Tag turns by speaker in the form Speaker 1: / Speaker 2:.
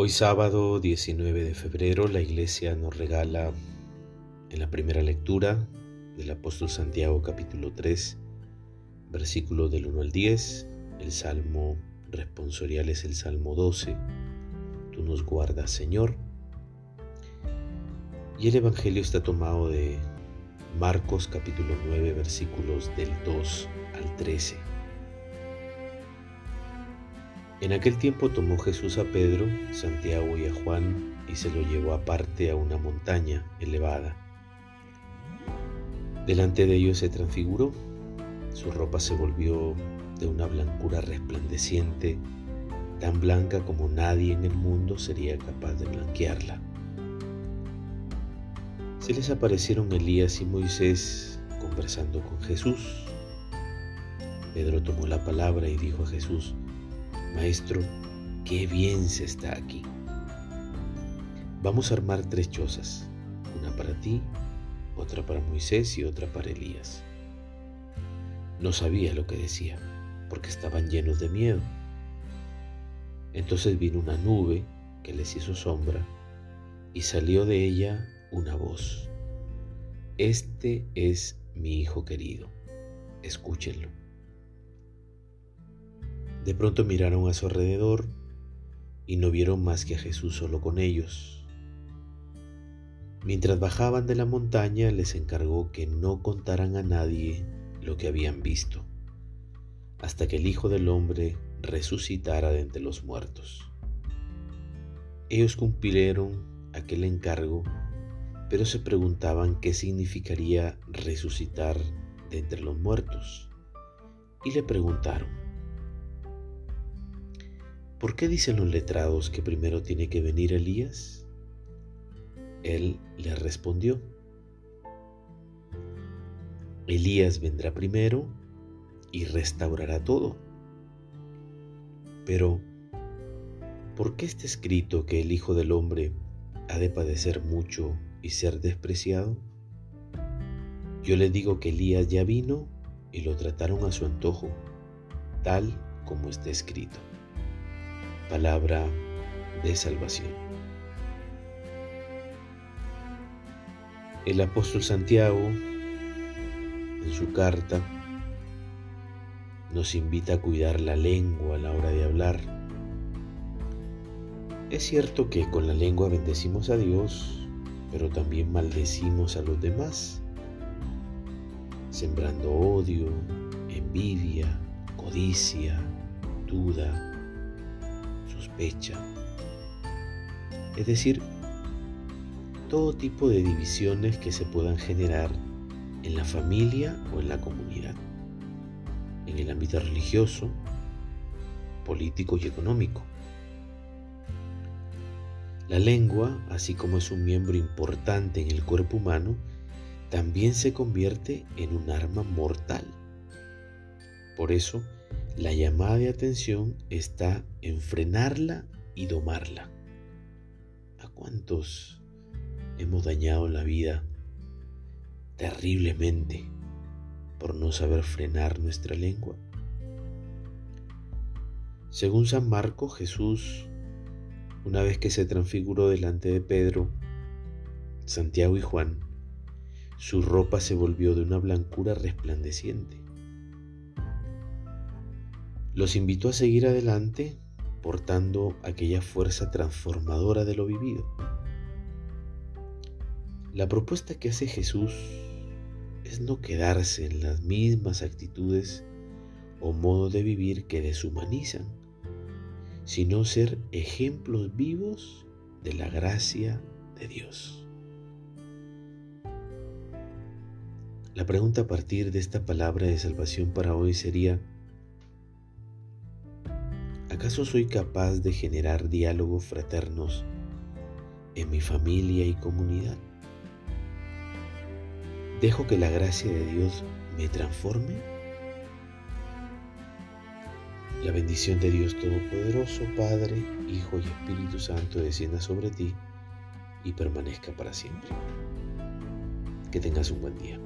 Speaker 1: Hoy sábado 19 de febrero la iglesia nos regala en la primera lectura del apóstol Santiago capítulo 3 versículos del 1 al 10, el salmo responsorial es el salmo 12, tú nos guardas Señor, y el evangelio está tomado de Marcos capítulo 9 versículos del 2 al 13. En aquel tiempo tomó Jesús a Pedro, Santiago y a Juan y se lo llevó aparte a una montaña elevada. Delante de ellos se transfiguró, su ropa se volvió de una blancura resplandeciente, tan blanca como nadie en el mundo sería capaz de blanquearla. Se les aparecieron Elías y Moisés conversando con Jesús. Pedro tomó la palabra y dijo a Jesús, Maestro, qué bien se está aquí. Vamos a armar tres chozas, una para ti, otra para Moisés y otra para Elías. No sabía lo que decía, porque estaban llenos de miedo. Entonces vino una nube que les hizo sombra y salió de ella una voz. Este es mi Hijo querido, escúchenlo. De pronto miraron a su alrededor y no vieron más que a Jesús solo con ellos. Mientras bajaban de la montaña les encargó que no contaran a nadie lo que habían visto, hasta que el Hijo del Hombre resucitara de entre los muertos. Ellos cumplieron aquel encargo, pero se preguntaban qué significaría resucitar de entre los muertos. Y le preguntaron, ¿Por qué dicen los letrados que primero tiene que venir Elías? Él le respondió, Elías vendrá primero y restaurará todo. Pero, ¿por qué está escrito que el Hijo del Hombre ha de padecer mucho y ser despreciado? Yo les digo que Elías ya vino y lo trataron a su antojo, tal como está escrito palabra de salvación. El apóstol Santiago, en su carta, nos invita a cuidar la lengua a la hora de hablar. Es cierto que con la lengua bendecimos a Dios, pero también maldecimos a los demás, sembrando odio, envidia, codicia, duda, es decir, todo tipo de divisiones que se puedan generar en la familia o en la comunidad, en el ámbito religioso, político y económico. La lengua, así como es un miembro importante en el cuerpo humano, también se convierte en un arma mortal. Por eso, la llamada de atención está en frenarla y domarla. ¿A cuántos hemos dañado la vida terriblemente por no saber frenar nuestra lengua? Según San Marco, Jesús, una vez que se transfiguró delante de Pedro, Santiago y Juan, su ropa se volvió de una blancura resplandeciente los invitó a seguir adelante portando aquella fuerza transformadora de lo vivido. La propuesta que hace Jesús es no quedarse en las mismas actitudes o modos de vivir que deshumanizan, sino ser ejemplos vivos de la gracia de Dios. La pregunta a partir de esta palabra de salvación para hoy sería, ¿Acaso soy capaz de generar diálogos fraternos en mi familia y comunidad? ¿Dejo que la gracia de Dios me transforme? La bendición de Dios Todopoderoso, Padre, Hijo y Espíritu Santo descienda sobre ti y permanezca para siempre. Que tengas un buen día.